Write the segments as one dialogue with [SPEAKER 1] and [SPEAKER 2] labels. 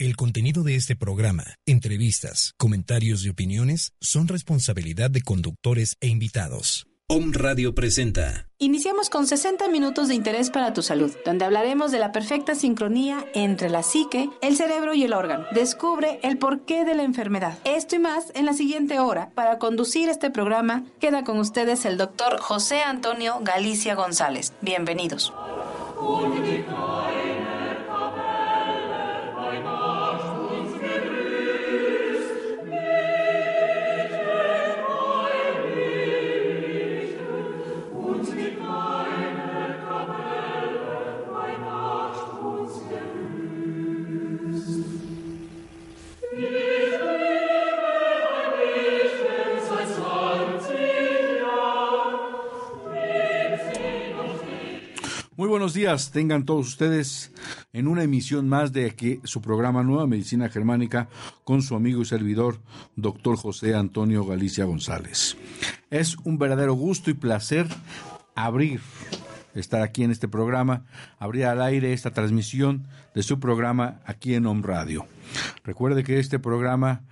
[SPEAKER 1] El contenido de este programa, entrevistas, comentarios y opiniones son responsabilidad de conductores e invitados. Om Radio presenta.
[SPEAKER 2] Iniciamos con 60 minutos de interés para tu salud, donde hablaremos de la perfecta sincronía entre la psique, el cerebro y el órgano. Descubre el porqué de la enfermedad. Esto y más en la siguiente hora. Para conducir este programa, queda con ustedes el doctor José Antonio Galicia González. Bienvenidos.
[SPEAKER 3] Buenos días, tengan todos ustedes en una emisión más de aquí, su programa Nueva Medicina Germánica con su amigo y servidor, doctor José Antonio Galicia González. Es un verdadero gusto y placer abrir, estar aquí en este programa, abrir al aire esta transmisión de su programa aquí en Home Radio. Recuerde que este programa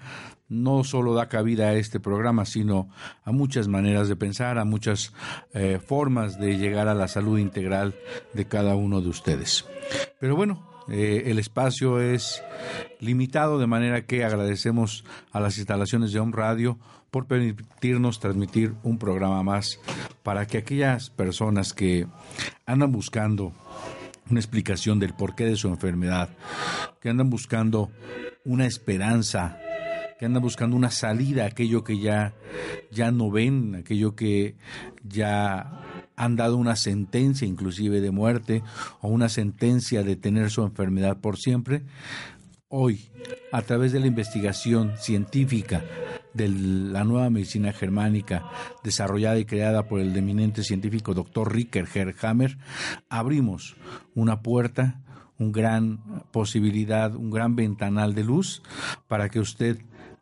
[SPEAKER 3] no solo da cabida a este programa, sino a muchas maneras de pensar, a muchas eh, formas de llegar a la salud integral de cada uno de ustedes. Pero bueno, eh, el espacio es limitado, de manera que agradecemos a las instalaciones de Home Radio por permitirnos transmitir un programa más para que aquellas personas que andan buscando una explicación del porqué de su enfermedad, que andan buscando una esperanza que andan buscando una salida a aquello que ya, ya no ven, aquello que ya han dado una sentencia inclusive de muerte o una sentencia de tener su enfermedad por siempre. Hoy, a través de la investigación científica de la nueva medicina germánica desarrollada y creada por el eminente científico doctor Ricker Herhammer, abrimos una puerta, una gran posibilidad, un gran ventanal de luz para que usted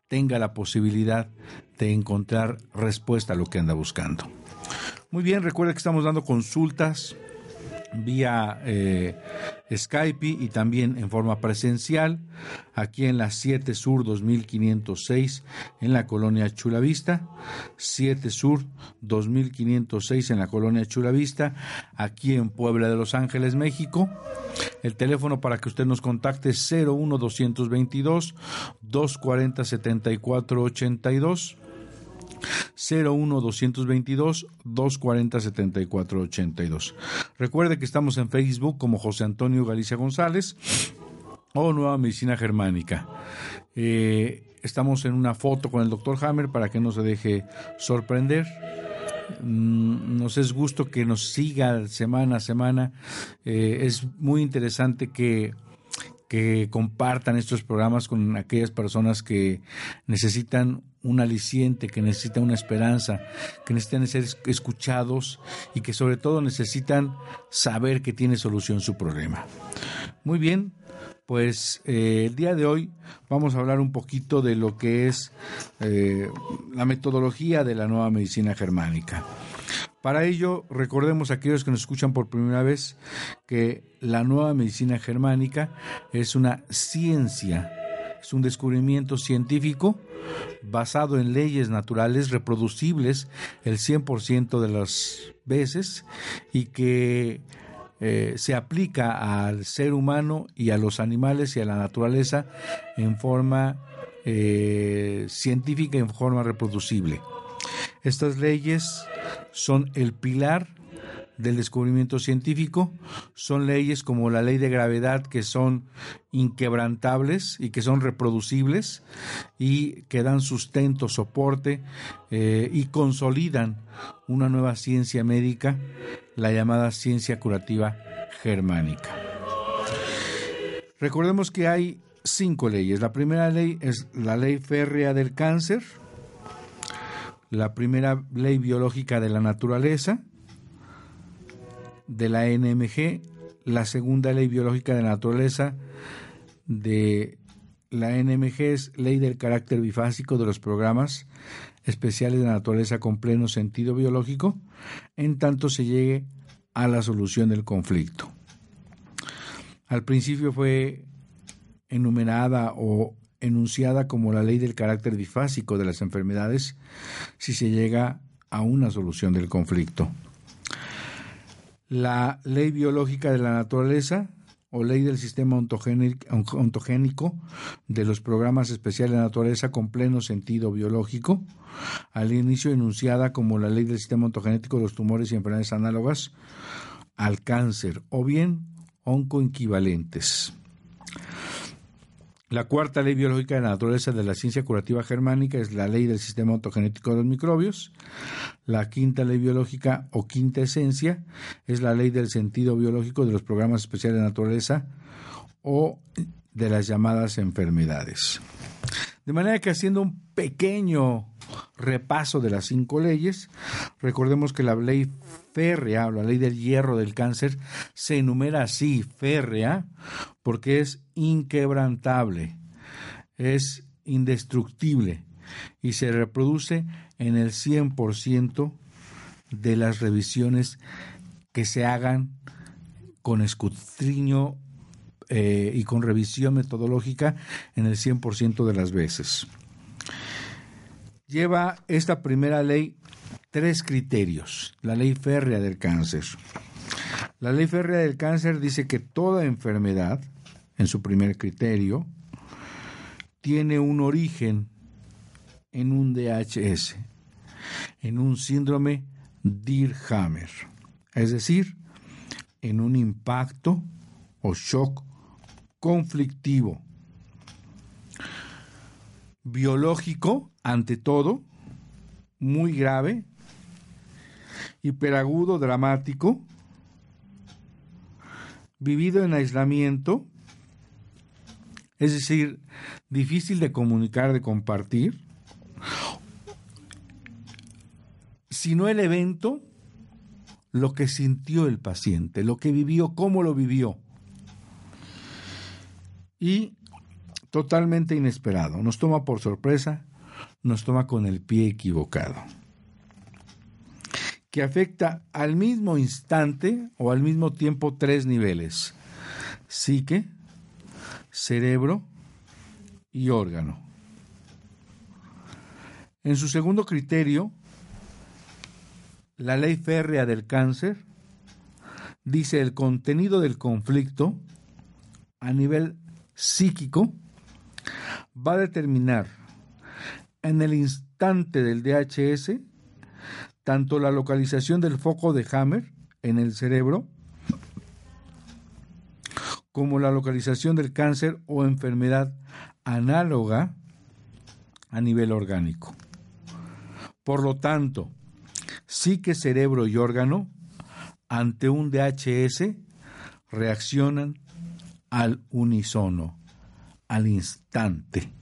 [SPEAKER 3] tenga la posibilidad de encontrar respuesta a lo que anda buscando. Muy bien, recuerda que estamos dando consultas vía eh, Skype y también en forma presencial aquí en la 7 Sur 2506 en la colonia Chulavista, 7 Sur 2506 en la colonia Chulavista, aquí en Puebla de Los Ángeles, México. El teléfono para que usted nos contacte es 01 222 240 7482 01 222 240 7482. Recuerde que estamos en Facebook como José Antonio Galicia González o Nueva Medicina Germánica. Eh, estamos en una foto con el doctor Hammer para que no se deje sorprender. Mm, nos es gusto que nos siga semana a semana. Eh, es muy interesante que que compartan estos programas con aquellas personas que necesitan un aliciente, que necesitan una esperanza, que necesitan ser escuchados y que sobre todo necesitan saber que tiene solución su problema. Muy bien, pues eh, el día de hoy vamos a hablar un poquito de lo que es eh, la metodología de la nueva medicina germánica. Para ello, recordemos a aquellos que nos escuchan por primera vez que la nueva medicina germánica es una ciencia, es un descubrimiento científico basado en leyes naturales reproducibles el 100% de las veces y que eh, se aplica al ser humano y a los animales y a la naturaleza en forma eh, científica en forma reproducible. Estas leyes son el pilar del descubrimiento científico, son leyes como la ley de gravedad que son inquebrantables y que son reproducibles y que dan sustento, soporte eh, y consolidan una nueva ciencia médica, la llamada ciencia curativa germánica. Recordemos que hay cinco leyes. La primera ley es la ley férrea del cáncer, la primera ley biológica de la naturaleza, de la NMG, la segunda ley biológica de la naturaleza de la NMG es ley del carácter bifásico de los programas especiales de la naturaleza con pleno sentido biológico, en tanto se llegue a la solución del conflicto. Al principio fue enumerada o enunciada como la ley del carácter bifásico de las enfermedades si se llega a una solución del conflicto. La ley biológica de la naturaleza o ley del sistema ontogénico de los programas especiales de naturaleza con pleno sentido biológico, al inicio enunciada como la ley del sistema ontogenético de los tumores y enfermedades análogas al cáncer, o bien oncoequivalentes. La cuarta ley biológica de la naturaleza de la ciencia curativa germánica es la ley del sistema ontogenético de los microbios. La quinta ley biológica o quinta esencia es la ley del sentido biológico de los programas especiales de naturaleza o de las llamadas enfermedades. De manera que haciendo un pequeño repaso de las cinco leyes, recordemos que la ley férrea la ley del hierro del cáncer se enumera así, férrea, porque es inquebrantable, es indestructible y se reproduce en el 100% de las revisiones que se hagan con escudriño eh, y con revisión metodológica en el 100% de las veces. Lleva esta primera ley tres criterios, la ley férrea del cáncer. La ley férrea del cáncer dice que toda enfermedad, en su primer criterio, tiene un origen en un DHS, en un síndrome Dirhammer, es decir, en un impacto o shock conflictivo, biológico ante todo, muy grave, hiperagudo, dramático, vivido en aislamiento, es decir, difícil de comunicar, de compartir, sino el evento, lo que sintió el paciente, lo que vivió, cómo lo vivió. Y totalmente inesperado, nos toma por sorpresa, nos toma con el pie equivocado que afecta al mismo instante o al mismo tiempo tres niveles, psique, cerebro y órgano. En su segundo criterio, la ley férrea del cáncer dice el contenido del conflicto a nivel psíquico va a determinar en el instante del DHS tanto la localización del foco de Hammer en el cerebro como la localización del cáncer o enfermedad análoga a nivel orgánico. Por lo tanto, psique, cerebro y órgano ante un DHS reaccionan al unísono, al instante.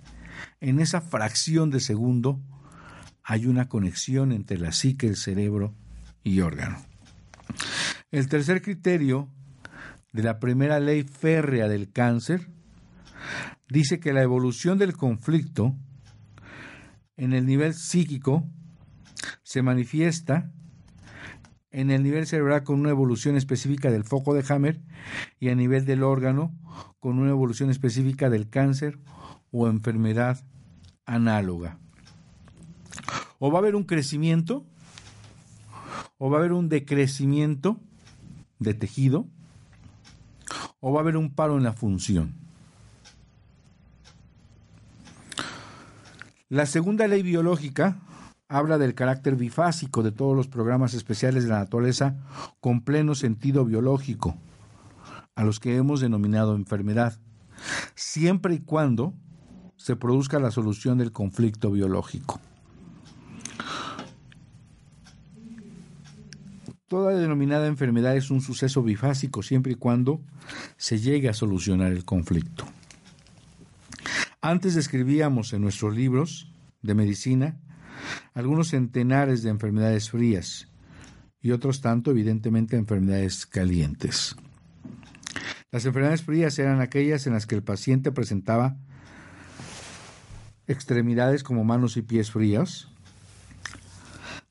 [SPEAKER 3] En esa fracción de segundo hay una conexión entre la psique, el cerebro y órgano. El tercer criterio de la primera ley férrea del cáncer dice que la evolución del conflicto en el nivel psíquico se manifiesta en el nivel cerebral con una evolución específica del foco de Hammer y a nivel del órgano con una evolución específica del cáncer o enfermedad análoga. O va a haber un crecimiento o va a haber un decrecimiento de tejido o va a haber un paro en la función. La segunda ley biológica habla del carácter bifásico de todos los programas especiales de la naturaleza con pleno sentido biológico, a los que hemos denominado enfermedad, siempre y cuando se produzca la solución del conflicto biológico. Toda denominada enfermedad es un suceso bifásico siempre y cuando se llegue a solucionar el conflicto. Antes describíamos en nuestros libros de medicina algunos centenares de enfermedades frías y otros tanto, evidentemente, enfermedades calientes. Las enfermedades frías eran aquellas en las que el paciente presentaba extremidades como manos y pies fríos,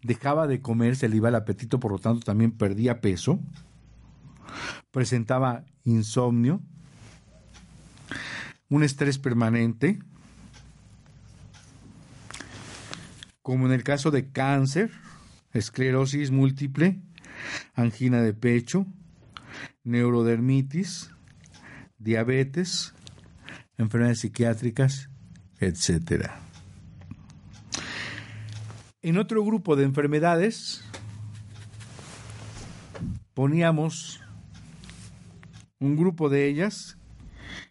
[SPEAKER 3] dejaba de comer, se le iba el apetito, por lo tanto también perdía peso, presentaba insomnio, un estrés permanente, como en el caso de cáncer, esclerosis múltiple, angina de pecho, neurodermitis, diabetes, enfermedades psiquiátricas, etc. En otro grupo de enfermedades poníamos un grupo de ellas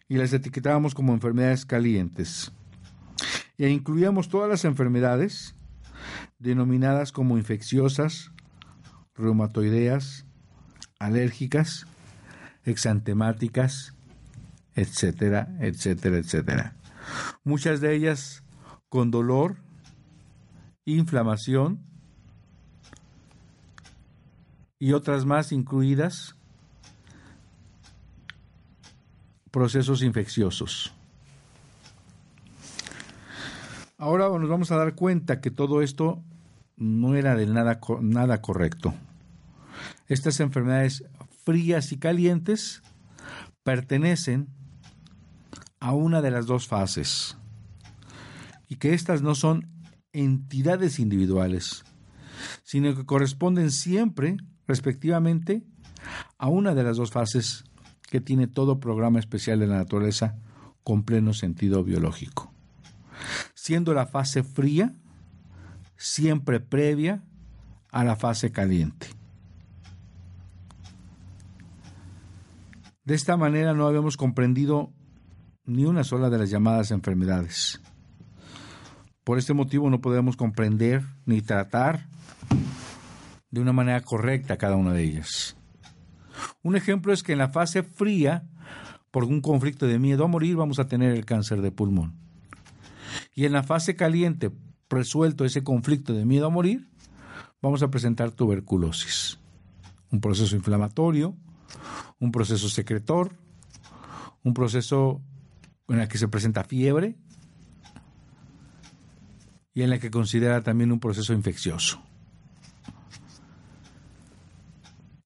[SPEAKER 3] y las etiquetábamos como enfermedades calientes. E incluíamos todas las enfermedades denominadas como infecciosas, reumatoideas, alérgicas, exantemáticas, etcétera, etcétera, etcétera. Muchas de ellas con dolor, inflamación y otras más incluidas procesos infecciosos. Ahora nos vamos a dar cuenta que todo esto no era de nada, nada correcto. Estas enfermedades frías y calientes pertenecen a una de las dos fases y que estas no son entidades individuales, sino que corresponden siempre, respectivamente, a una de las dos fases que tiene todo programa especial de la naturaleza con pleno sentido biológico. Siendo la fase fría siempre previa a la fase caliente. De esta manera no habíamos comprendido ni una sola de las llamadas enfermedades. Por este motivo no podemos comprender ni tratar de una manera correcta cada una de ellas. Un ejemplo es que en la fase fría, por un conflicto de miedo a morir, vamos a tener el cáncer de pulmón. Y en la fase caliente, resuelto ese conflicto de miedo a morir, vamos a presentar tuberculosis. Un proceso inflamatorio, un proceso secretor, un proceso en el que se presenta fiebre y en el que considera también un proceso infeccioso.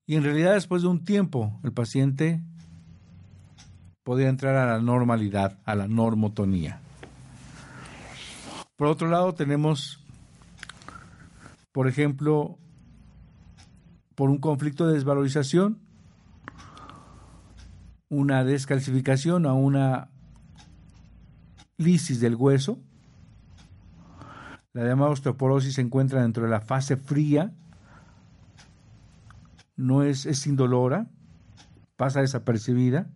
[SPEAKER 3] Y en realidad después de un tiempo el paciente podría entrar a la normalidad, a la normotonía. Por otro lado tenemos, por ejemplo, por un conflicto de desvalorización, una descalcificación a una lisis del hueso. La llamada osteoporosis se encuentra dentro de la fase fría no es, es indolora, pasa desapercibida.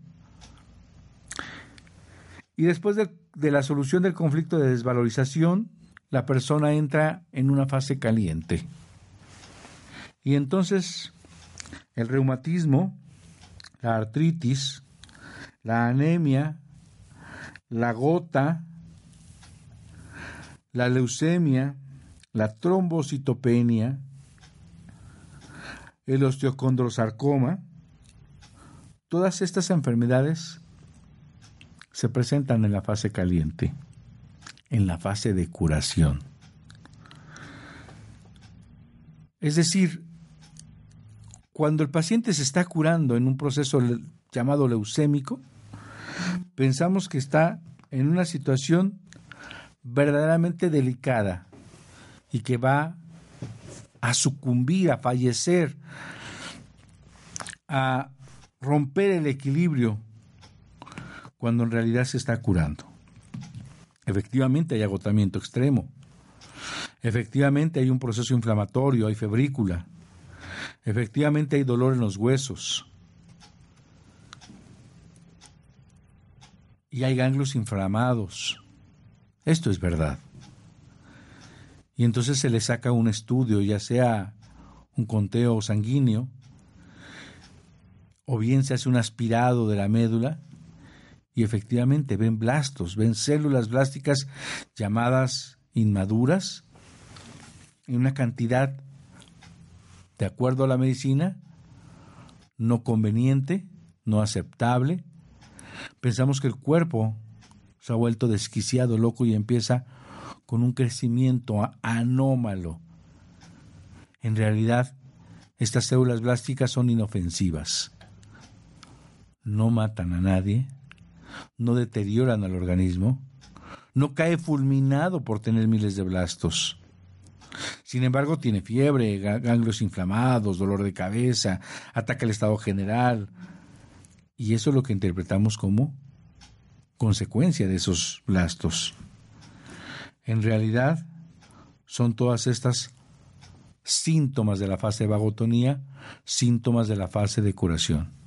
[SPEAKER 3] Y después de, de la solución del conflicto de desvalorización, la persona entra en una fase caliente. Y entonces el reumatismo, la artritis, la anemia, la gota, la leucemia, la trombocitopenia, el osteocondrosarcoma, todas estas enfermedades se presentan en la fase caliente, en la fase de curación. Es decir, cuando el paciente se está curando en un proceso llamado leucémico, pensamos que está en una situación verdaderamente delicada y que va a sucumbir, a fallecer, a romper el equilibrio cuando en realidad se está curando. Efectivamente hay agotamiento extremo. Efectivamente hay un proceso inflamatorio, hay febrícula. Efectivamente hay dolor en los huesos. Y hay ganglios inflamados. Esto es verdad y entonces se le saca un estudio, ya sea un conteo sanguíneo, o bien se hace un aspirado de la médula y efectivamente ven blastos, ven células blásticas llamadas inmaduras en una cantidad, de acuerdo a la medicina, no conveniente, no aceptable. Pensamos que el cuerpo se ha vuelto desquiciado, loco y empieza con un crecimiento anómalo. En realidad, estas células blásticas son inofensivas. No matan a nadie, no deterioran al organismo, no cae fulminado por tener miles de blastos. Sin embargo, tiene fiebre, ganglios inflamados, dolor de cabeza, ataca el estado general. Y eso es lo que interpretamos como consecuencia de esos blastos. En realidad, son todas estas síntomas de la fase de vagotonía, síntomas de la fase de curación.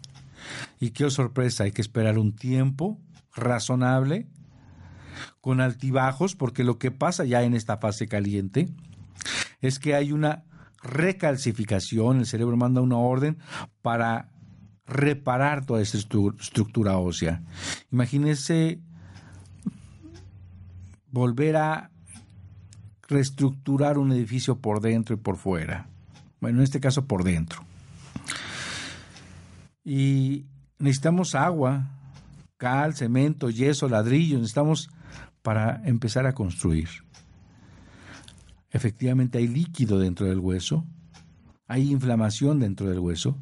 [SPEAKER 3] Y qué sorpresa, hay que esperar un tiempo razonable, con altibajos, porque lo que pasa ya en esta fase caliente es que hay una recalcificación, el cerebro manda una orden para reparar toda esta estructura ósea. Imagínense volver a reestructurar un edificio por dentro y por fuera. Bueno, en este caso por dentro. Y necesitamos agua, cal, cemento, yeso, ladrillo, necesitamos para empezar a construir. Efectivamente hay líquido dentro del hueso, hay inflamación dentro del hueso,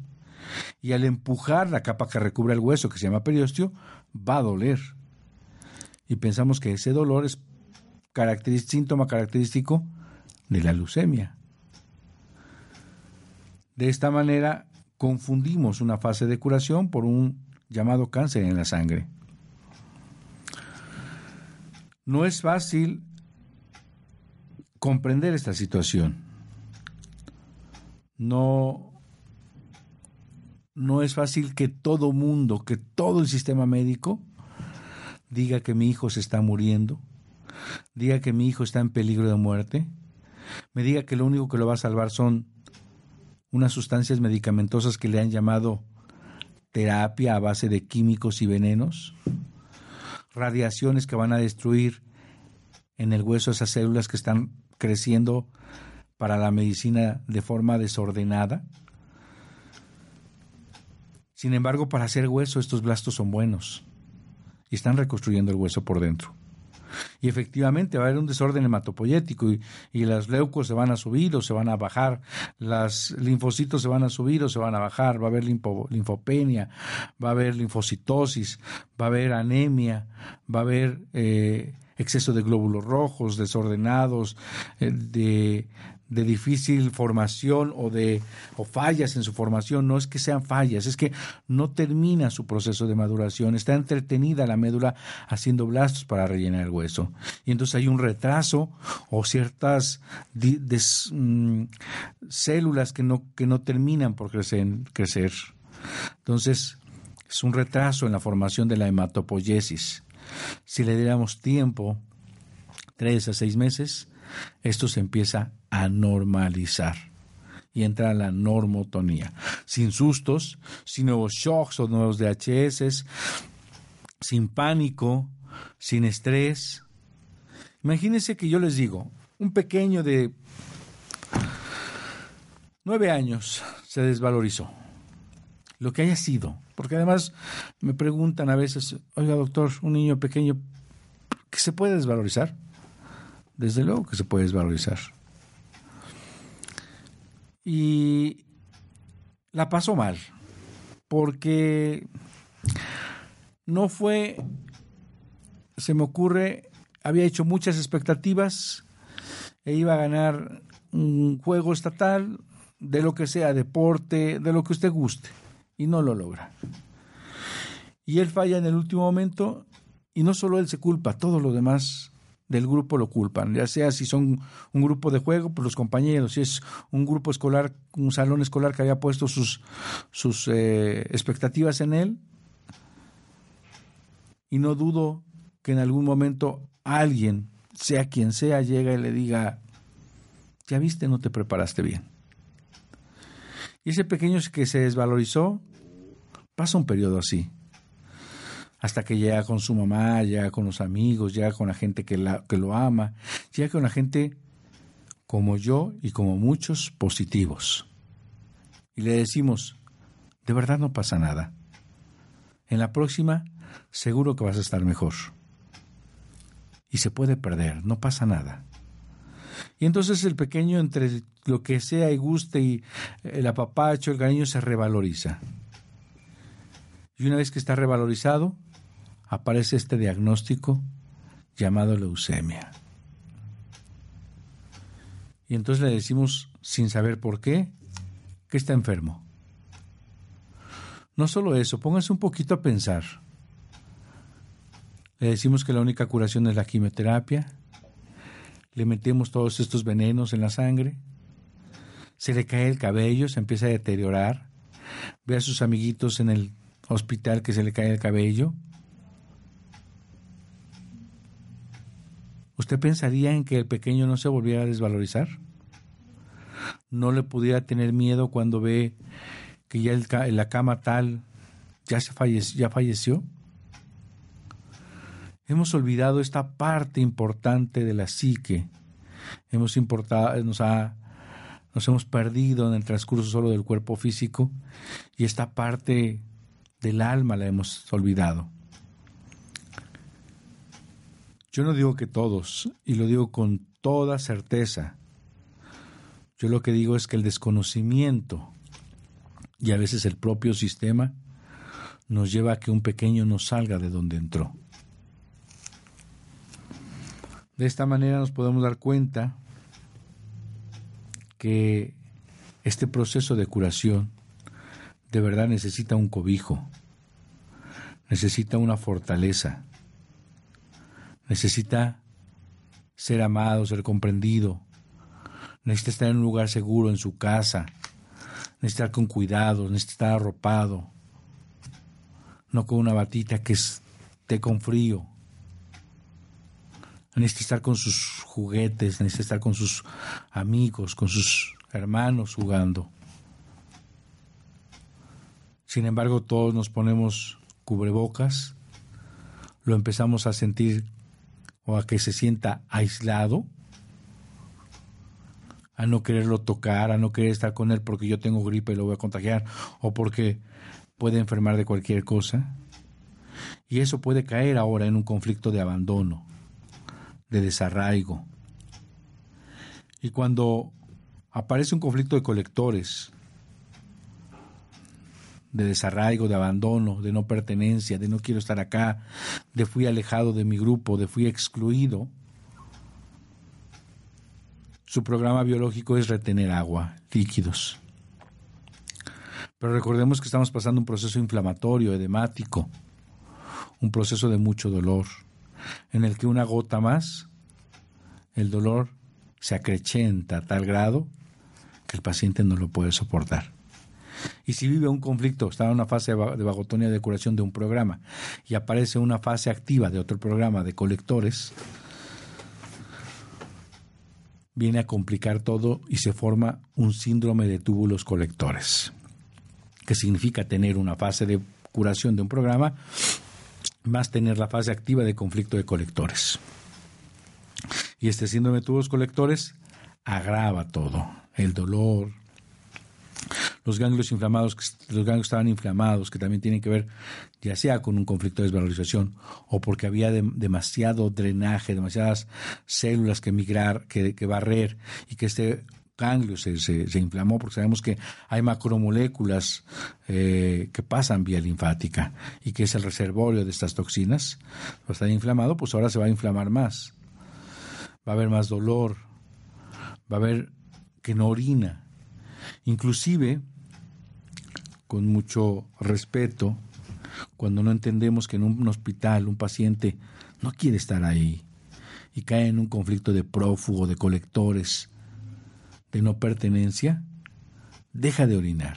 [SPEAKER 3] y al empujar la capa que recubre el hueso, que se llama periostio, va a doler. Y pensamos que ese dolor es síntoma característico de la leucemia. De esta manera confundimos una fase de curación por un llamado cáncer en la sangre. No es fácil comprender esta situación. No, no es fácil que todo mundo, que todo el sistema médico diga que mi hijo se está muriendo, diga que mi hijo está en peligro de muerte, me diga que lo único que lo va a salvar son unas sustancias medicamentosas que le han llamado terapia a base de químicos y venenos, radiaciones que van a destruir en el hueso esas células que están creciendo para la medicina de forma desordenada. Sin embargo, para hacer hueso estos blastos son buenos y están reconstruyendo el hueso por dentro. Y efectivamente va a haber un desorden hematopoyético y, y las leucos se van a subir o se van a bajar, las linfocitos se van a subir o se van a bajar, va a haber linfopenia, va a haber linfocitosis, va a haber anemia, va a haber eh, exceso de glóbulos rojos desordenados, eh, de, de difícil formación o de o fallas en su formación, no es que sean fallas, es que no termina su proceso de maduración, está entretenida la médula haciendo blastos para rellenar el hueso. Y entonces hay un retraso o ciertas mm, células que no, que no terminan por crecer, crecer. Entonces, es un retraso en la formación de la hematopoiesis. Si le diéramos tiempo, tres a seis meses, esto se empieza a normalizar y entra la normotonía. Sin sustos, sin nuevos shocks o nuevos DHS, sin pánico, sin estrés. Imagínense que yo les digo, un pequeño de nueve años se desvalorizó. Lo que haya sido. Porque además me preguntan a veces, oiga doctor, un niño pequeño, ¿qué se puede desvalorizar? Desde luego que se puede desvalorizar. Y la pasó mal, porque no fue, se me ocurre, había hecho muchas expectativas e iba a ganar un juego estatal, de lo que sea, deporte, de lo que usted guste, y no lo logra. Y él falla en el último momento, y no solo él se culpa, todos los demás del grupo lo culpan, ya sea si son un grupo de juego, pues los compañeros, si es un grupo escolar, un salón escolar que había puesto sus, sus eh, expectativas en él, y no dudo que en algún momento alguien, sea quien sea, llega y le diga, ya viste, no te preparaste bien. Y ese pequeño que se desvalorizó, pasa un periodo así hasta que llega con su mamá, llega con los amigos, llega con la gente que, la, que lo ama, llega con la gente como yo y como muchos positivos. Y le decimos, de verdad no pasa nada. En la próxima seguro que vas a estar mejor. Y se puede perder, no pasa nada. Y entonces el pequeño, entre lo que sea y guste y el apapacho, el cariño, se revaloriza. Y una vez que está revalorizado, aparece este diagnóstico llamado leucemia. Y entonces le decimos, sin saber por qué, que está enfermo. No solo eso, póngase un poquito a pensar. Le decimos que la única curación es la quimioterapia, le metemos todos estos venenos en la sangre, se le cae el cabello, se empieza a deteriorar, ve a sus amiguitos en el hospital que se le cae el cabello. ¿Usted pensaría en que el pequeño no se volviera a desvalorizar? ¿No le pudiera tener miedo cuando ve que ya en la cama tal ya, se falleció, ya falleció? Hemos olvidado esta parte importante de la psique. Hemos importado, nos, ha, nos hemos perdido en el transcurso solo del cuerpo físico y esta parte del alma la hemos olvidado. Yo no digo que todos, y lo digo con toda certeza. Yo lo que digo es que el desconocimiento y a veces el propio sistema nos lleva a que un pequeño no salga de donde entró. De esta manera nos podemos dar cuenta que este proceso de curación de verdad necesita un cobijo, necesita una fortaleza, necesita ser amado, ser comprendido, necesita estar en un lugar seguro en su casa, necesita estar con cuidado, necesita estar arropado, no con una batita que esté con frío. Necesita estar con sus juguetes, necesita estar con sus amigos, con sus hermanos jugando. Sin embargo, todos nos ponemos cubrebocas, lo empezamos a sentir o a que se sienta aislado, a no quererlo tocar, a no querer estar con él porque yo tengo gripe y lo voy a contagiar o porque puede enfermar de cualquier cosa. Y eso puede caer ahora en un conflicto de abandono, de desarraigo. Y cuando aparece un conflicto de colectores, de desarraigo, de abandono, de no pertenencia, de no quiero estar acá, de fui alejado de mi grupo, de fui excluido. Su programa biológico es retener agua, líquidos. Pero recordemos que estamos pasando un proceso inflamatorio, edemático, un proceso de mucho dolor, en el que una gota más, el dolor se acrechenta a tal grado que el paciente no lo puede soportar. Y si vive un conflicto, está en una fase de vagotonía de curación de un programa y aparece una fase activa de otro programa de colectores, viene a complicar todo y se forma un síndrome de túbulos colectores, que significa tener una fase de curación de un programa más tener la fase activa de conflicto de colectores. Y este síndrome de túbulos colectores agrava todo, el dolor, los ganglios inflamados, los ganglios estaban inflamados, que también tienen que ver ya sea con un conflicto de desvalorización o porque había demasiado drenaje, demasiadas células que migrar, que, barrer y que este ganglio se, se, inflamó porque sabemos que hay macromoléculas eh, que pasan vía linfática y que es el reservorio de estas toxinas. Va a estar inflamado, pues ahora se va a inflamar más. Va a haber más dolor, va a haber que no orina. Inclusive con mucho respeto cuando no entendemos que en un hospital un paciente no quiere estar ahí y cae en un conflicto de prófugo, de colectores, de no pertenencia, deja de orinar.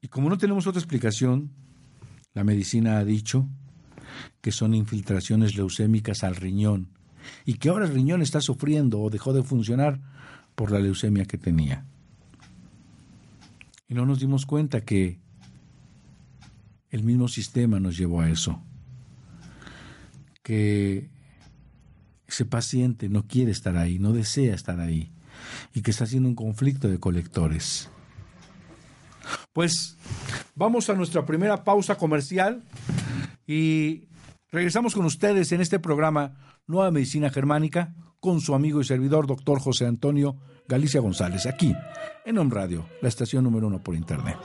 [SPEAKER 3] Y como no tenemos otra explicación, la medicina ha dicho que son infiltraciones leucémicas al riñón y que ahora el riñón está sufriendo o dejó de funcionar por la leucemia que tenía. Y no nos dimos cuenta que el mismo sistema nos llevó a eso. Que ese paciente no quiere estar ahí, no desea estar ahí y que está haciendo un conflicto de colectores. Pues vamos a nuestra primera pausa comercial y regresamos con ustedes en este programa Nueva Medicina Germánica con su amigo y servidor, doctor José Antonio Galicia González, aquí en Home Radio, la estación número uno por Internet.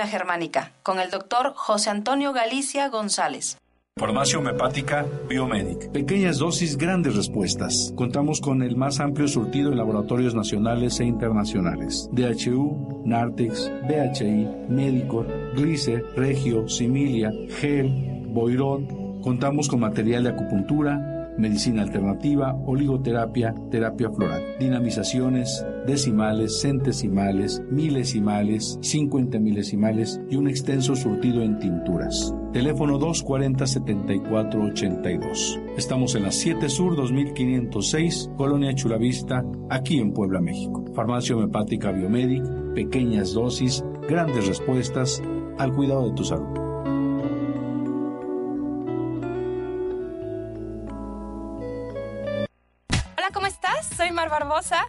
[SPEAKER 2] Germánica con el doctor José Antonio Galicia González.
[SPEAKER 3] Farmacia homeopática Biomedic. Pequeñas dosis, grandes respuestas. Contamos con el más amplio surtido en laboratorios nacionales e internacionales. DHU, Nartex, BHI, Médico, Glicer, Regio, Similia, Gel, Boirón. Contamos con material de acupuntura, medicina alternativa, oligoterapia, terapia floral, dinamizaciones, decimales, centesimales, milesimales, 50 milesimales y un extenso surtido en tinturas. Teléfono 240-7482. Estamos en la 7 Sur 2506, Colonia Chulavista, aquí en Puebla, México. Farmacia homeopática Biomedic, pequeñas dosis, grandes respuestas al cuidado de tu salud.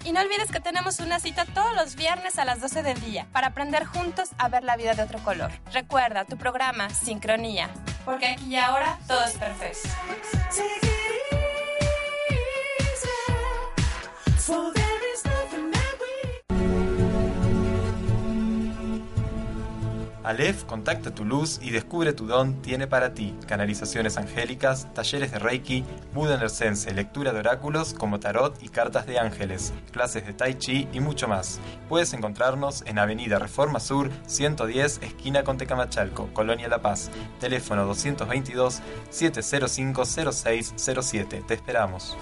[SPEAKER 4] Y no olvides que tenemos una cita todos los viernes a las 12 del día para aprender juntos a ver la vida de otro color. Recuerda tu programa Sincronía, porque aquí y ahora todo es perfecto.
[SPEAKER 5] Aleph contacta tu luz y descubre tu don tiene para ti canalizaciones angélicas, talleres de Reiki, Buda Nercense, lectura de oráculos como tarot y cartas de ángeles, clases de Tai Chi y mucho más. Puedes encontrarnos en Avenida Reforma Sur 110, esquina con Tecamachalco, Colonia La Paz. Teléfono 222 705 0607. Te esperamos.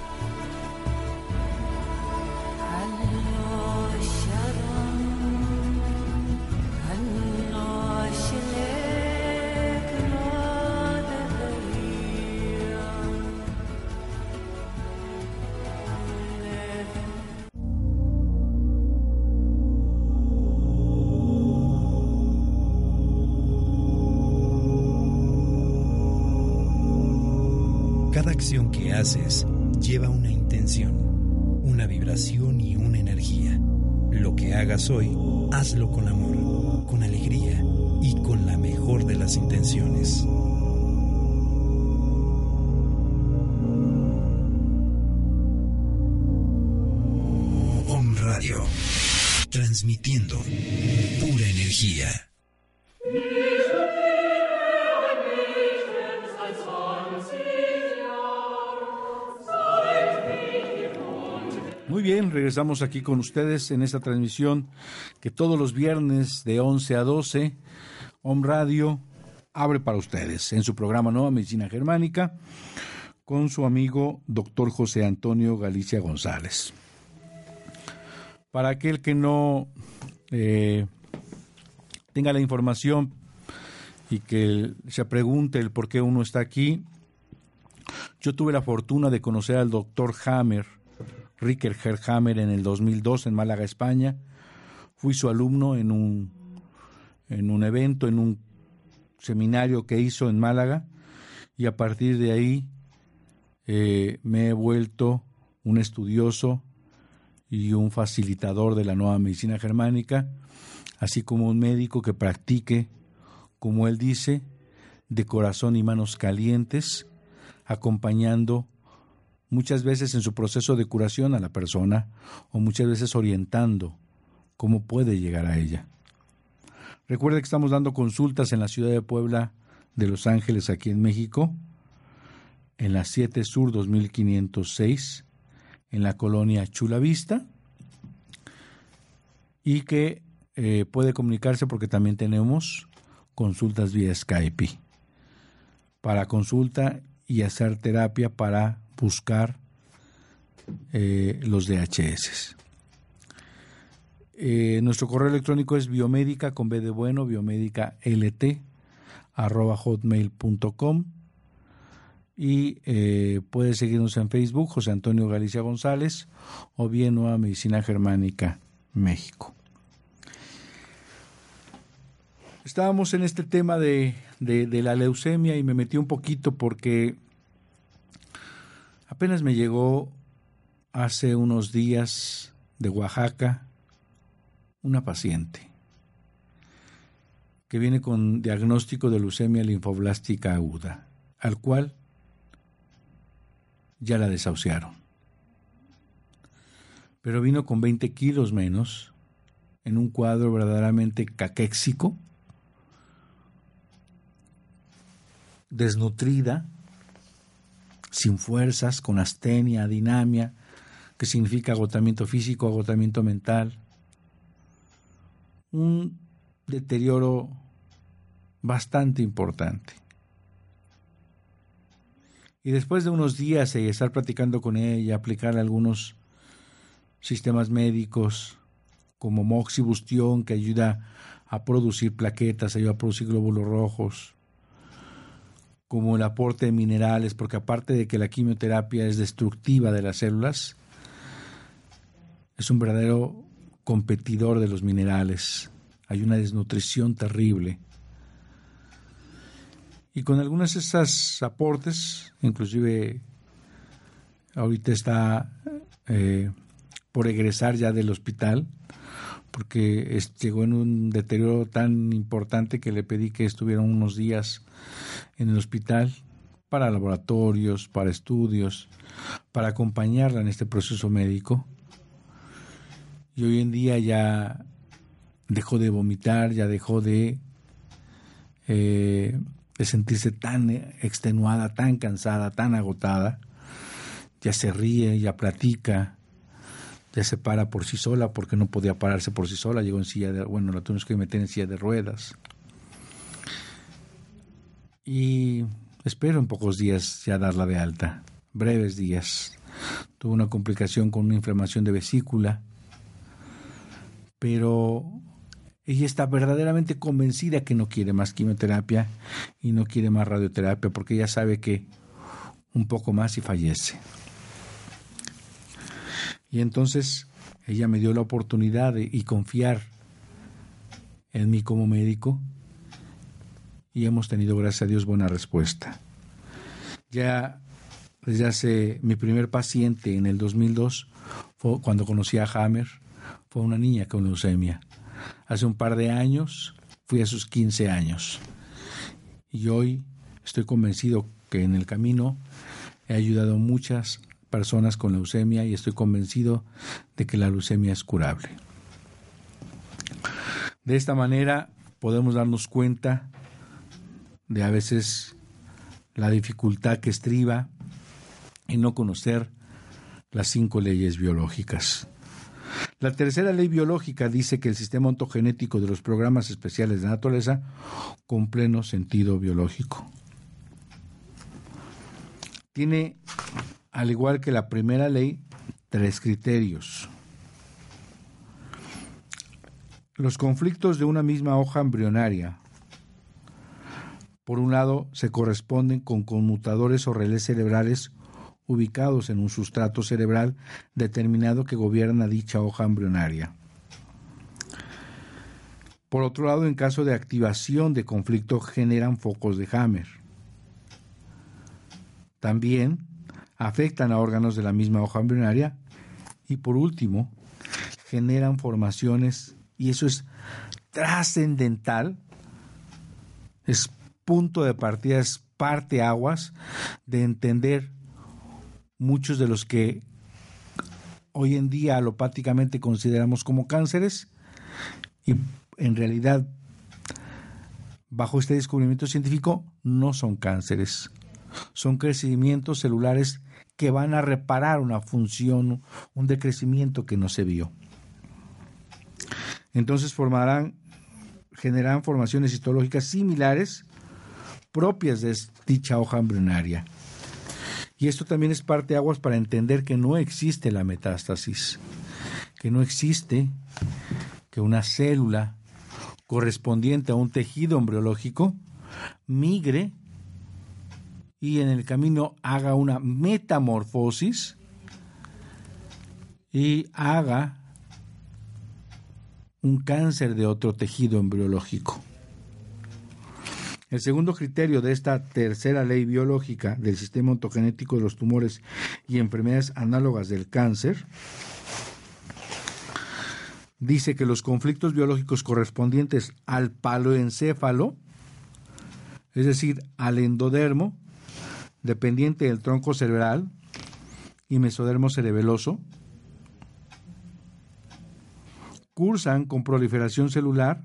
[SPEAKER 1] Lleva una intención, una vibración y una energía. Lo que hagas hoy, hazlo con amor, con alegría y con la mejor de las intenciones. Om Radio, transmitiendo pura energía.
[SPEAKER 3] Regresamos aquí con ustedes en esta transmisión que todos los viernes de 11 a 12, Home Radio abre para ustedes en su programa Nueva Medicina Germánica con su amigo doctor José Antonio Galicia González. Para aquel que no eh, tenga la información y que se pregunte el por qué uno está aquí, yo tuve la fortuna de conocer al doctor Hammer, Ricker Herhammer en el 2002 en Málaga, España. Fui su alumno en un, en un evento, en un seminario que hizo en Málaga y a partir de ahí eh, me he vuelto un estudioso y un facilitador de la nueva medicina germánica, así como un médico que practique, como él dice, de corazón y manos calientes, acompañando muchas veces en su proceso de curación a la persona o muchas veces orientando cómo puede llegar a ella. Recuerde que estamos dando consultas en la ciudad de Puebla de Los Ángeles, aquí en México, en la 7 Sur 2506, en la colonia Chula Vista, y que eh, puede comunicarse porque también tenemos consultas vía Skype para consulta y hacer terapia para buscar eh, los DHS. eh, nuestro correo electrónico es biomédica con B de bueno, biomédica lt arroba hotmail.com y eh, puede seguirnos en Facebook, José Antonio Galicia González, o bien Nueva Medicina Germánica, México. Estábamos en este tema de, de la leucemia y me metí un poquito porque apenas me llegó hace unos días de Oaxaca una paciente que viene con diagnóstico de leucemia linfoblástica aguda, al cual ya la desahuciaron. Pero vino con 20 kilos menos, en un cuadro verdaderamente caquéxico, desnutrida, sin fuerzas, con astenia, dinamia, que significa agotamiento físico, agotamiento mental, un deterioro bastante importante. Y después de unos días y estar platicando con ella, aplicar algunos sistemas médicos como moxibustión que ayuda a producir plaquetas, ayuda a producir glóbulos rojos, como el aporte de minerales, porque aparte de que la quimioterapia es destructiva de las células, es un verdadero competidor de los minerales. Hay una desnutrición terrible. Y con algunos de esos aportes, inclusive ahorita está eh, por egresar ya del hospital, porque llegó en un deterioro tan importante que le pedí que estuviera unos días en el hospital para laboratorios, para estudios, para acompañarla en este proceso médico. Y hoy en día ya dejó de vomitar, ya dejó de, eh, de sentirse tan extenuada, tan cansada, tan agotada, ya se ríe, ya platica, ya se para por sí sola porque no podía pararse por sí sola, llegó en silla de, bueno, la tuvimos que meter en silla de ruedas. Y espero en pocos días ya darla de alta, breves días. Tuvo una complicación con una inflamación de vesícula pero ella está verdaderamente convencida que no quiere más quimioterapia y no quiere más radioterapia porque ella sabe que un poco más y fallece. Y entonces ella me dio la oportunidad de, y confiar en mí como médico y hemos tenido, gracias a Dios, buena respuesta. Ya desde hace mi primer paciente en el 2002, fue cuando conocí a Hammer, fue una niña con leucemia. Hace un par de años fui a sus 15 años. Y hoy estoy convencido que en el camino he ayudado a muchas personas con leucemia y estoy convencido de que la leucemia es curable. De esta manera podemos darnos cuenta de a veces la dificultad que estriba en no conocer las cinco leyes biológicas. La tercera ley biológica dice que el sistema ontogenético de los programas especiales de naturaleza con pleno sentido biológico. Tiene, al igual que la primera ley, tres criterios. Los conflictos de una misma hoja embrionaria, por un lado, se corresponden con conmutadores o relés cerebrales ubicados en un sustrato cerebral determinado que gobierna dicha hoja embrionaria. Por otro lado, en caso de activación de conflicto generan focos de Hammer. También afectan a órganos de la misma hoja embrionaria y por último, generan formaciones y eso es trascendental, es punto de partida, es parte aguas de entender muchos de los que hoy en día alopáticamente consideramos como cánceres y en realidad bajo este descubrimiento científico no son cánceres, son crecimientos celulares que van a reparar una función, un decrecimiento que no se vio. Entonces formarán, generarán formaciones histológicas similares propias de dicha hoja embrionaria. Y esto también es parte de aguas para entender que no existe la metástasis, que no existe que una célula correspondiente a un tejido embriológico migre y en el camino haga una metamorfosis y haga un cáncer de otro tejido embriológico. El segundo criterio de esta tercera ley biológica del sistema ontogenético de los tumores y enfermedades análogas del cáncer dice que los conflictos biológicos correspondientes al paloencéfalo, es decir, al endodermo, dependiente del tronco cerebral y mesodermo cerebeloso, cursan con proliferación celular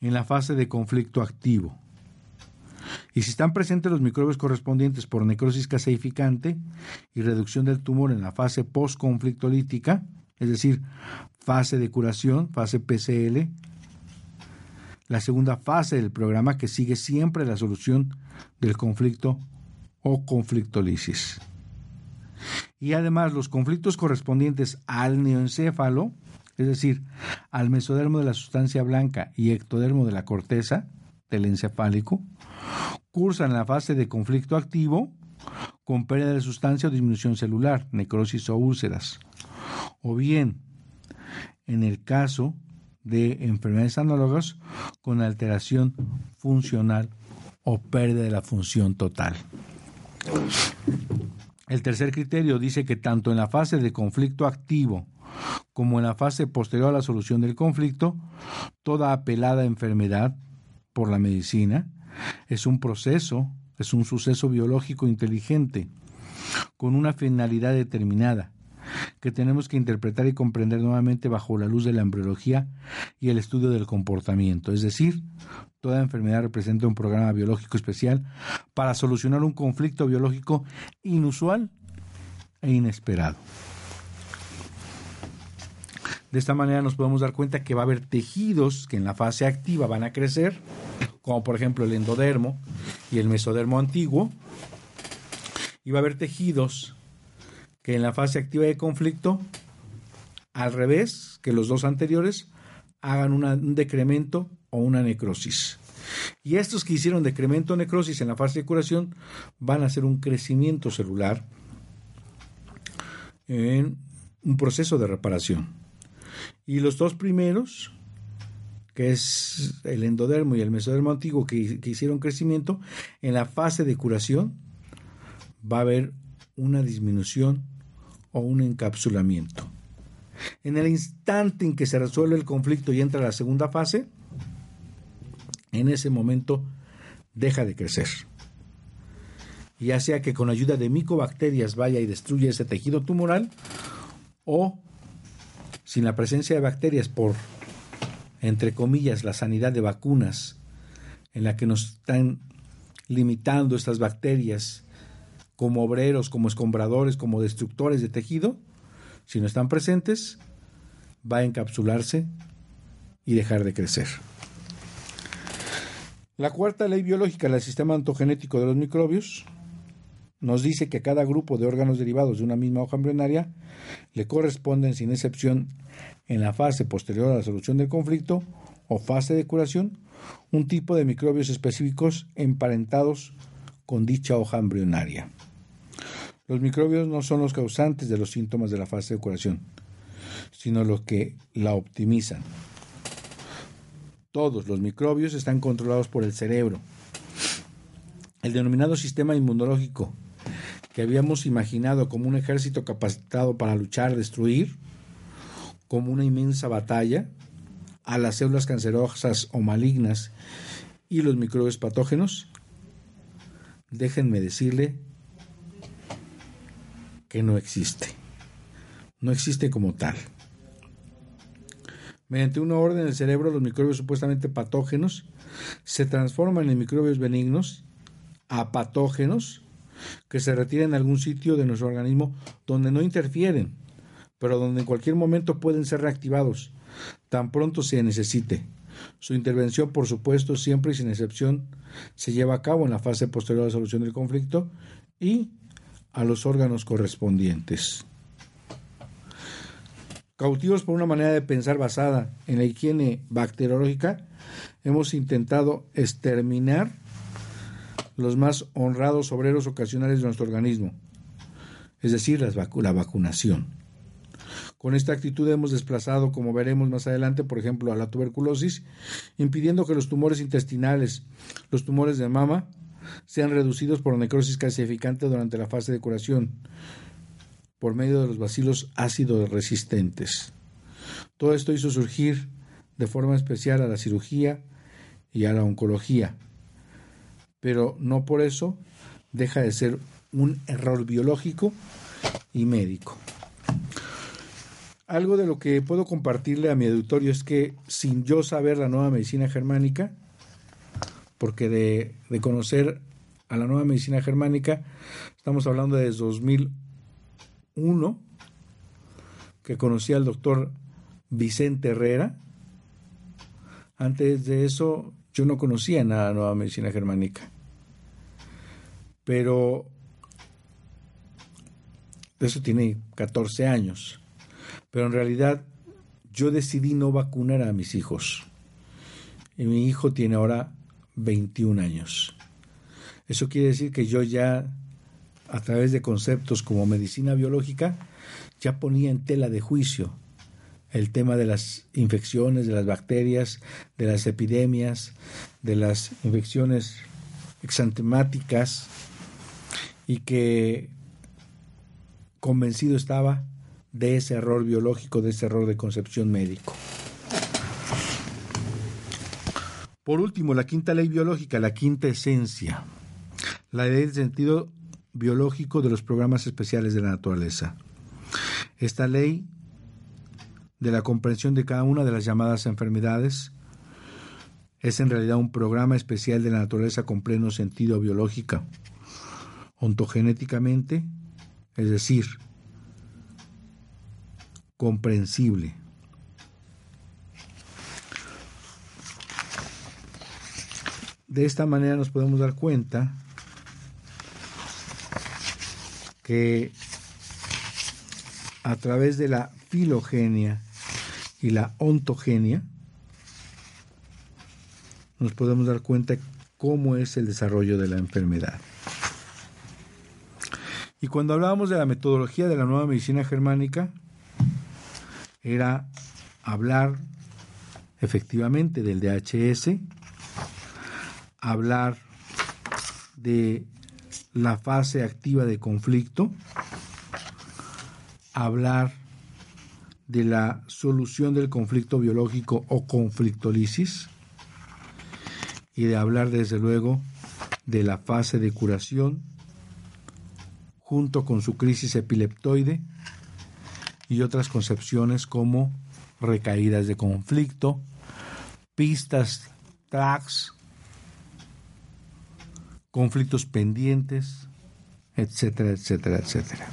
[SPEAKER 3] en la fase de conflicto activo. Y si están presentes los microbios correspondientes por necrosis caseificante y reducción del tumor en la fase postconflictolítica, es decir, fase de curación, fase PCL, la segunda fase del programa que sigue siempre la solución del conflicto o conflictolisis. Y además los conflictos correspondientes al neoencéfalo, es decir, al mesodermo de la sustancia blanca y ectodermo de la corteza del encefálico, cursan la fase de conflicto activo con pérdida de sustancia o disminución celular, necrosis o úlceras o bien en el caso de enfermedades análogas con alteración funcional o pérdida de la función total. El tercer criterio dice que tanto en la fase de conflicto activo como en la fase posterior a la solución del conflicto, toda apelada enfermedad por la medicina es un proceso, es un suceso biológico inteligente con una finalidad determinada que tenemos que interpretar y comprender nuevamente bajo la luz de la embriología y el estudio del comportamiento. Es decir, toda enfermedad representa un programa biológico especial para solucionar un conflicto biológico inusual e inesperado. De esta manera nos podemos dar cuenta que va a haber tejidos que en la fase activa van a crecer, como por ejemplo el endodermo y el mesodermo antiguo, y va a haber tejidos que en la fase activa de conflicto, al revés que los dos anteriores, hagan un decremento o una necrosis. Y estos que hicieron decremento o necrosis en la fase de curación van a hacer un crecimiento celular en un proceso de reparación. Y los dos primeros, que es el endodermo y el mesodermo antiguo que, que hicieron crecimiento, en la fase de curación va a haber una disminución o un encapsulamiento. En el instante en que se resuelve el conflicto y entra la segunda fase, en ese momento deja de crecer. Ya sea que con ayuda de micobacterias vaya y destruya ese tejido tumoral, o sin la presencia de bacterias por, entre comillas, la sanidad de vacunas, en la que nos están limitando estas bacterias como obreros, como escombradores, como destructores de tejido, si no están presentes, va a encapsularse y dejar de crecer. La cuarta ley biológica del sistema ontogenético de los microbios nos dice que a cada grupo de órganos derivados de una misma hoja embrionaria le corresponden sin excepción en la fase posterior a la solución del conflicto o fase de curación un tipo de microbios específicos emparentados con dicha hoja embrionaria. Los microbios no son los causantes de los síntomas de la fase de curación, sino los que la optimizan. Todos los microbios están controlados por el cerebro. El denominado sistema inmunológico, que habíamos imaginado como un ejército capacitado para luchar, destruir, como una inmensa batalla, a las células cancerosas o malignas y los microbios patógenos, déjenme decirle que no existe. No existe como tal. Mediante una orden del cerebro, los microbios supuestamente patógenos se transforman en microbios benignos a patógenos que se retiran en algún sitio de nuestro organismo donde no interfieren, pero donde en cualquier momento pueden ser reactivados, tan pronto se necesite. Su intervención, por supuesto, siempre y sin excepción, se lleva a cabo en la fase posterior a la solución del conflicto y a los órganos correspondientes. Cautivos por una manera de pensar basada en la higiene bacteriológica, hemos intentado exterminar los más honrados obreros ocasionales de nuestro organismo, es decir, la vacunación. Con esta actitud hemos desplazado, como veremos más adelante, por ejemplo, a la tuberculosis, impidiendo que los tumores intestinales, los tumores de mama, sean reducidos por necrosis calcificante durante la fase de curación, por medio de los bacilos ácidos resistentes. Todo esto hizo surgir de forma especial a la cirugía y a la oncología, pero no por eso deja de ser un error biológico y médico. Algo de lo que puedo compartirle a mi auditorio es que sin yo saber la nueva medicina germánica, porque de, conocer a la nueva medicina germánica, estamos hablando de 2001, que conocí al doctor Vicente Herrera. Antes de eso, yo no conocía nada de nueva medicina germánica. Pero eso tiene 14 años. Pero en realidad yo decidí no vacunar a mis hijos. Y mi hijo tiene ahora 21 años. Eso quiere decir que yo ya, a través de conceptos como medicina biológica, ya ponía en tela de juicio el tema de las infecciones, de las bacterias, de las epidemias, de las infecciones exantemáticas y que convencido estaba de ese error biológico, de ese error de concepción médico. Por último, la quinta ley biológica, la quinta esencia, la ley del sentido biológico de los programas especiales de la naturaleza. Esta ley de la comprensión de cada una de las llamadas enfermedades es en realidad un programa especial de la naturaleza con pleno sentido biológico, ontogenéticamente, es decir, comprensible. De esta manera nos podemos dar cuenta que a través de la filogenia y la ontogenia nos podemos dar cuenta cómo es el desarrollo de la enfermedad. Y cuando hablábamos de la metodología de la nueva medicina germánica, era hablar efectivamente del DHS, hablar de la fase activa de conflicto, hablar de la solución del conflicto biológico o conflictolisis y de hablar desde luego de la fase de curación junto con su crisis epileptoide y otras concepciones como recaídas de conflicto, pistas, tracks, conflictos pendientes, etcétera, etcétera, etcétera.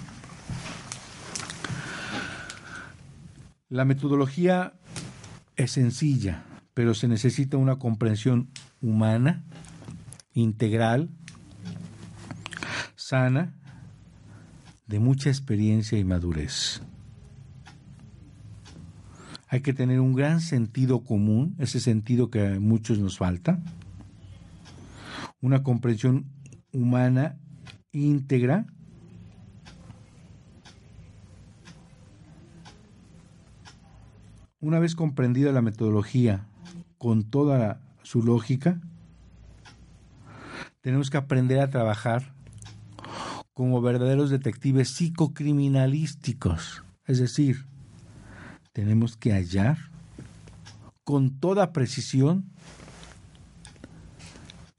[SPEAKER 3] La metodología es sencilla, pero se necesita una comprensión humana, integral, sana, de mucha experiencia y madurez. Hay que tener un gran sentido común, ese sentido que a muchos nos falta, una comprensión humana íntegra, una vez comprendida la metodología con toda su lógica, tenemos que aprender a trabajar como verdaderos detectives psicocriminalísticos. Es decir, tenemos que hallar con toda precisión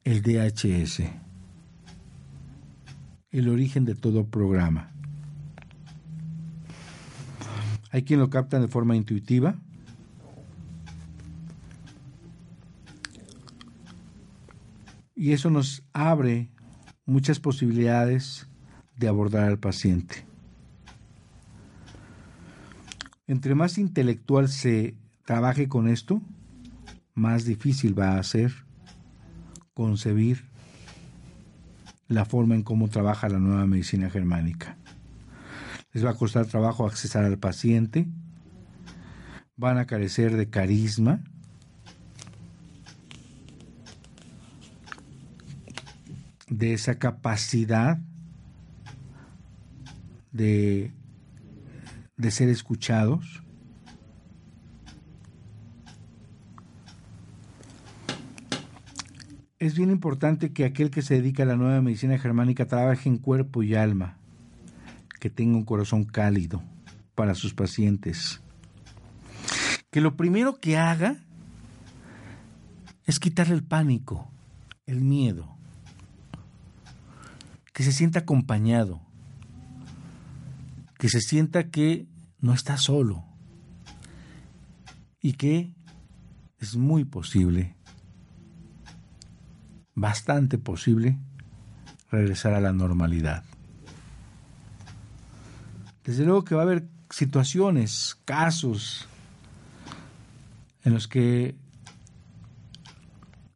[SPEAKER 3] el DHS, el origen de todo programa. Hay quien lo capta de forma intuitiva. Y eso nos abre muchas posibilidades de abordar al paciente. Entre más intelectual se trabaje con esto, más difícil va a ser concebir la forma en cómo trabaja la nueva medicina germánica. Les va a costar trabajo accesar al paciente, van a carecer de carisma, de esa capacidad de, de ser escuchados. Es bien importante que aquel que se dedica a la nueva medicina germánica trabaje en cuerpo y alma, que tenga un corazón cálido para sus pacientes. Que lo primero que haga es quitarle el pánico, el miedo, que se sienta acompañado, que se sienta que no está solo y que es muy posible, bastante posible, regresar a la normalidad. Desde luego que va a haber situaciones, casos en los que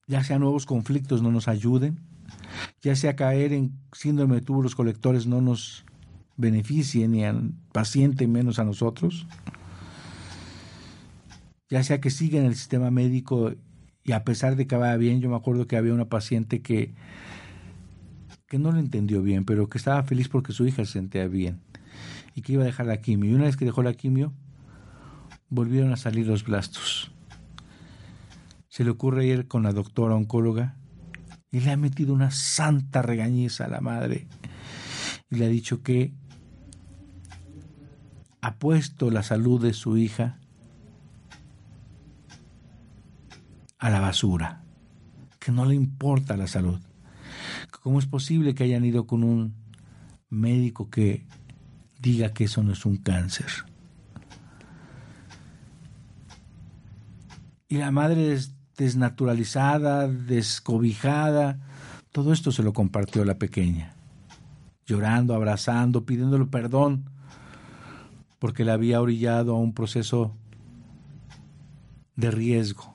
[SPEAKER 3] ya sea nuevos conflictos no nos ayuden, ya sea caer en síndrome de túbulos colectores no nos beneficie ni al paciente menos a nosotros, ya sea que siga en el sistema médico y a pesar de que vaya bien, yo me acuerdo que había una paciente que, que no lo entendió bien, pero que estaba feliz porque su hija se sentía bien y que iba a dejar la quimio. Y una vez que dejó la quimio, volvieron a salir los blastos. Se le ocurre ir con la doctora oncóloga y le ha metido una santa regañiza a la madre y le ha dicho que ha puesto la salud de su hija a la basura, que no le importa la salud. ¿Cómo es posible que hayan ido con un médico que diga que eso no es un cáncer? Y la madre es desnaturalizada, descobijada, todo esto se lo compartió la pequeña, llorando, abrazando, pidiéndole perdón porque la había orillado a un proceso de riesgo.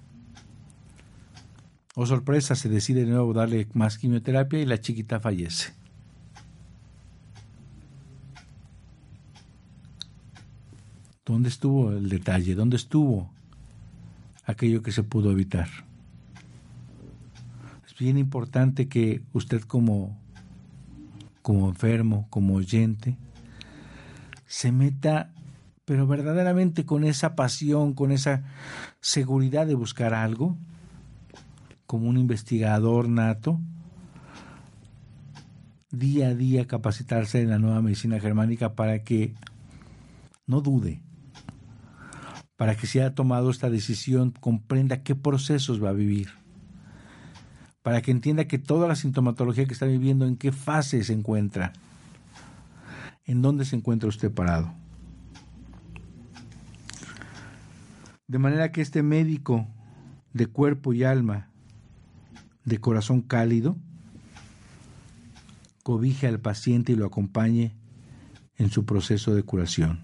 [SPEAKER 3] Oh sorpresa, se decide de nuevo darle más quimioterapia y la chiquita fallece. ¿Dónde estuvo el detalle? ¿Dónde estuvo aquello que se pudo evitar? Es bien importante que usted como, como enfermo, como oyente, se meta pero verdaderamente con esa pasión, con esa seguridad de buscar algo, como un investigador nato, día a día capacitarse en la nueva medicina germánica para que no dude, para que si ha tomado esta decisión comprenda qué procesos va a vivir, para que entienda que toda la sintomatología que está viviendo, en qué fase se encuentra, en dónde se encuentra usted parado. De manera que este médico de cuerpo y alma, de corazón cálido, cobije al paciente y lo acompañe en su proceso de curación.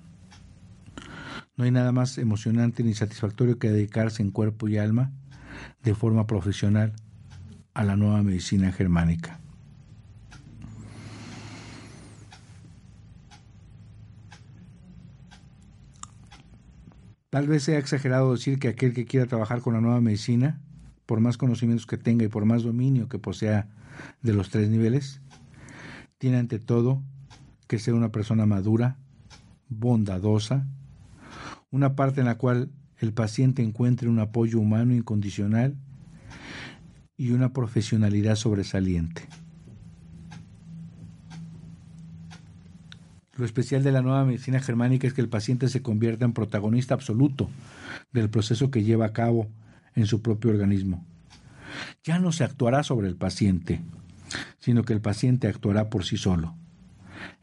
[SPEAKER 3] No hay nada más emocionante ni satisfactorio que dedicarse en cuerpo y alma de forma profesional a la nueva medicina germánica. Tal vez sea exagerado decir que aquel que quiera trabajar con la nueva medicina, por más conocimientos que tenga y por más dominio que posea de los tres niveles, tiene ante todo que ser una persona madura, bondadosa, una parte en la cual el paciente encuentre un apoyo humano incondicional y una profesionalidad sobresaliente. Lo especial de la nueva medicina germánica es que el paciente se convierta en protagonista absoluto del proceso que lleva a cabo en su propio organismo. Ya no se actuará sobre el paciente, sino que el paciente actuará por sí solo.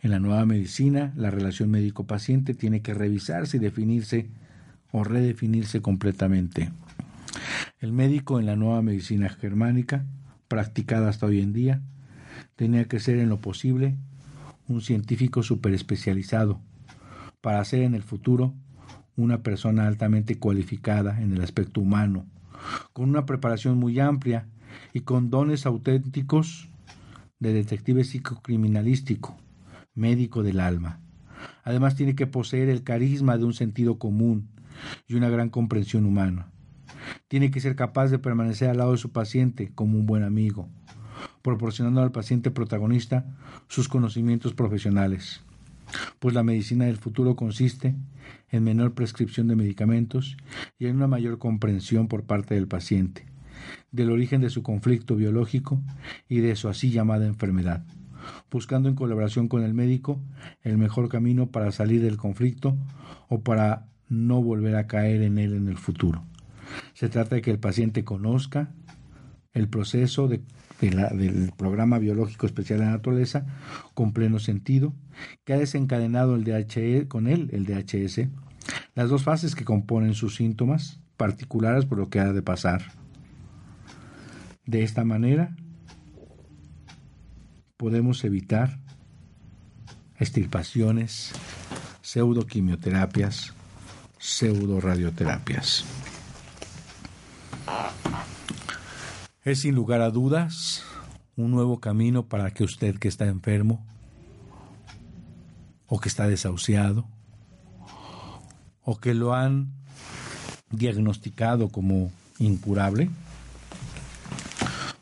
[SPEAKER 3] En la nueva medicina, la relación médico-paciente tiene que revisarse y definirse o redefinirse completamente. El médico en la nueva medicina germánica, practicada hasta hoy en día, tenía que ser en lo posible un científico especializado para ser en el futuro una persona altamente cualificada en el aspecto humano, con una preparación muy amplia y con dones auténticos de detective psicocriminalístico, médico del alma. Además tiene que poseer el carisma de un sentido común y una gran comprensión humana. Tiene que ser capaz de permanecer al lado de su paciente como un buen amigo, proporcionando al paciente protagonista sus conocimientos profesionales, pues la medicina del futuro consiste en menor prescripción de medicamentos y en una mayor comprensión por parte del paciente del origen de su conflicto biológico y de su así llamada enfermedad, buscando en colaboración con el médico el mejor camino para salir del conflicto o para no volver a caer en él en el futuro. Se trata de que el paciente conozca el proceso de, del programa biológico especial de naturaleza con pleno sentido, que ha desencadenado el DHE, con él el DHS, las dos fases que componen sus síntomas particulares por lo que ha de pasar. De esta manera podemos evitar estirpaciones, pseudoquimioterapias, pseudoradioterapias. Es sin lugar a dudas un nuevo camino para que usted que está enfermo o que está desahuciado o que lo han diagnosticado como incurable,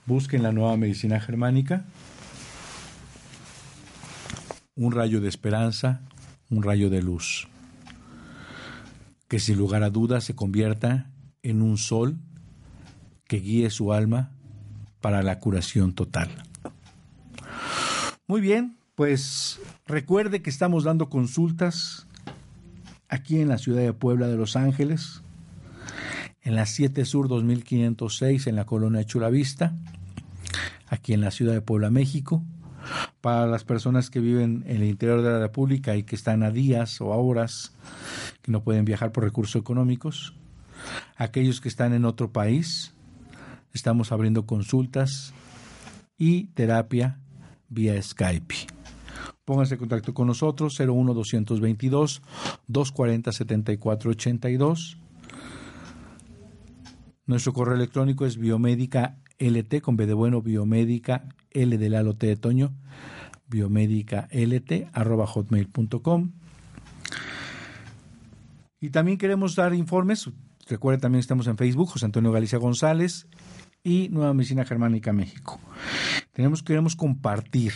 [SPEAKER 3] busquen la nueva medicina germánica, un rayo de esperanza, un rayo de luz, que sin lugar a dudas se convierta en un sol que guíe su alma para la curación total. Muy bien, pues recuerde que estamos dando consultas aquí en la ciudad de Puebla de Los Ángeles, en la 7 Sur 2506 en la colonia Chulavista, aquí en la ciudad de Puebla, México. Para las personas que viven en el interior de la República y que están a días o a horas que no pueden viajar por recursos económicos, aquellos que están en otro país, Estamos abriendo consultas y terapia vía Skype. Pónganse en contacto con nosotros 01 222 240 7482. Nuestro correo electrónico es biomédica lt con B de bueno biomédica L de Lalo T de Toño biomédica lt arroba hotmail.com y también queremos dar informes recuerden también estamos en Facebook José Antonio Galicia González y Nueva Medicina Germánica México. Tenemos, queremos compartir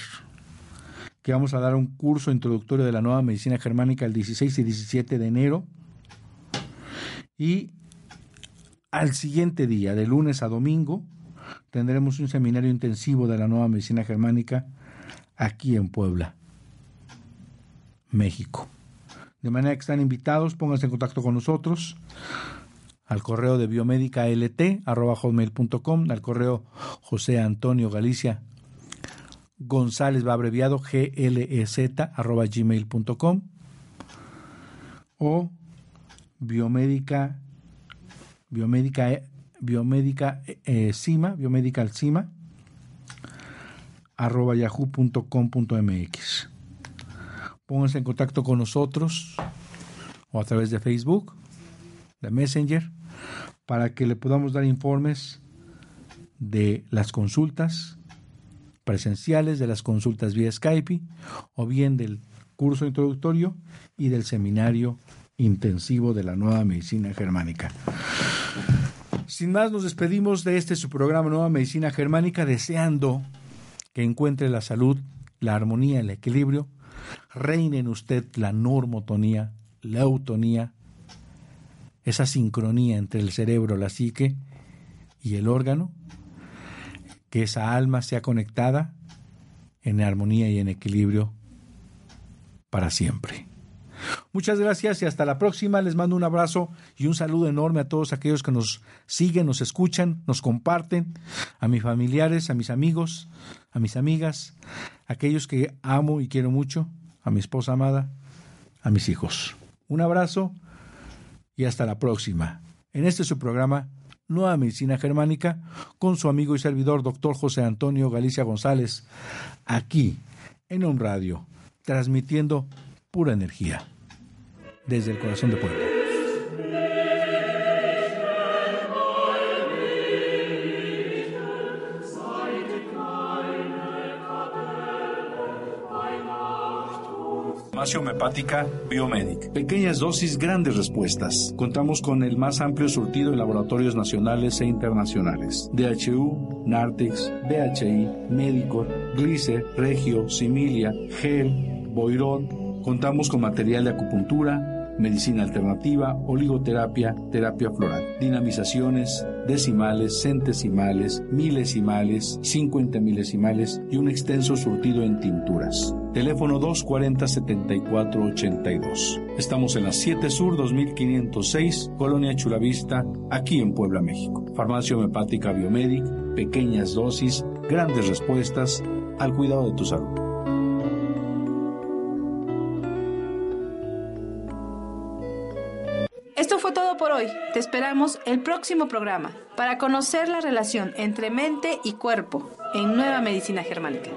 [SPEAKER 3] que vamos a dar un curso introductorio de la Nueva Medicina Germánica el 16 y 17 de enero. Y al siguiente día, de lunes a domingo, tendremos un seminario intensivo de la Nueva Medicina Germánica aquí en Puebla, México. De manera que están invitados, pónganse en contacto con nosotros al correo de biomédica lt hotmail.com, al correo José Antonio Galicia González va abreviado glez arroba gmail.com o biomédica biomédica biomédica eh, cima biomédica cima arroba yahoo.com.mx pónganse en contacto con nosotros o a través de Facebook de Messenger para que le podamos dar informes de las consultas presenciales, de las consultas vía Skype o bien del curso introductorio y del seminario intensivo de la nueva medicina germánica. Sin más, nos despedimos de este su programa Nueva Medicina Germánica deseando que encuentre la salud, la armonía, el equilibrio, reine en usted la normotonía, la eutonía, esa sincronía entre el cerebro, la psique y el órgano, que esa alma sea conectada en armonía y en equilibrio para siempre. Muchas gracias y hasta la próxima. Les mando un abrazo y un saludo enorme a todos aquellos que nos siguen, nos escuchan, nos comparten, a mis familiares, a mis amigos, a mis amigas, a aquellos que amo y quiero mucho, a mi esposa amada, a mis hijos. Un abrazo y hasta la próxima. En este su programa Nueva Medicina Germánica con su amigo y servidor doctor José Antonio Galicia González, aquí en un radio, transmitiendo pura energía desde el corazón de Puebla. Biomedic. Pequeñas dosis, grandes respuestas. Contamos con el más amplio surtido de laboratorios nacionales e internacionales. DHU, Nartex, DHI, Médico, Glicer, Regio, Similia, Gel, Boirón. Contamos con material de acupuntura, medicina alternativa, oligoterapia, terapia floral, dinamizaciones, decimales, centesimales, milesimales, 50 milesimales y un extenso surtido en tinturas. Teléfono 240-7482. Estamos en la 7 Sur 2506, Colonia Chulavista, aquí en Puebla, México. Farmacia Homeopática Biomedic, pequeñas dosis, grandes respuestas al cuidado de tu salud.
[SPEAKER 2] Hoy. Te esperamos el próximo programa para conocer la relación entre mente y cuerpo en Nueva Medicina Germánica.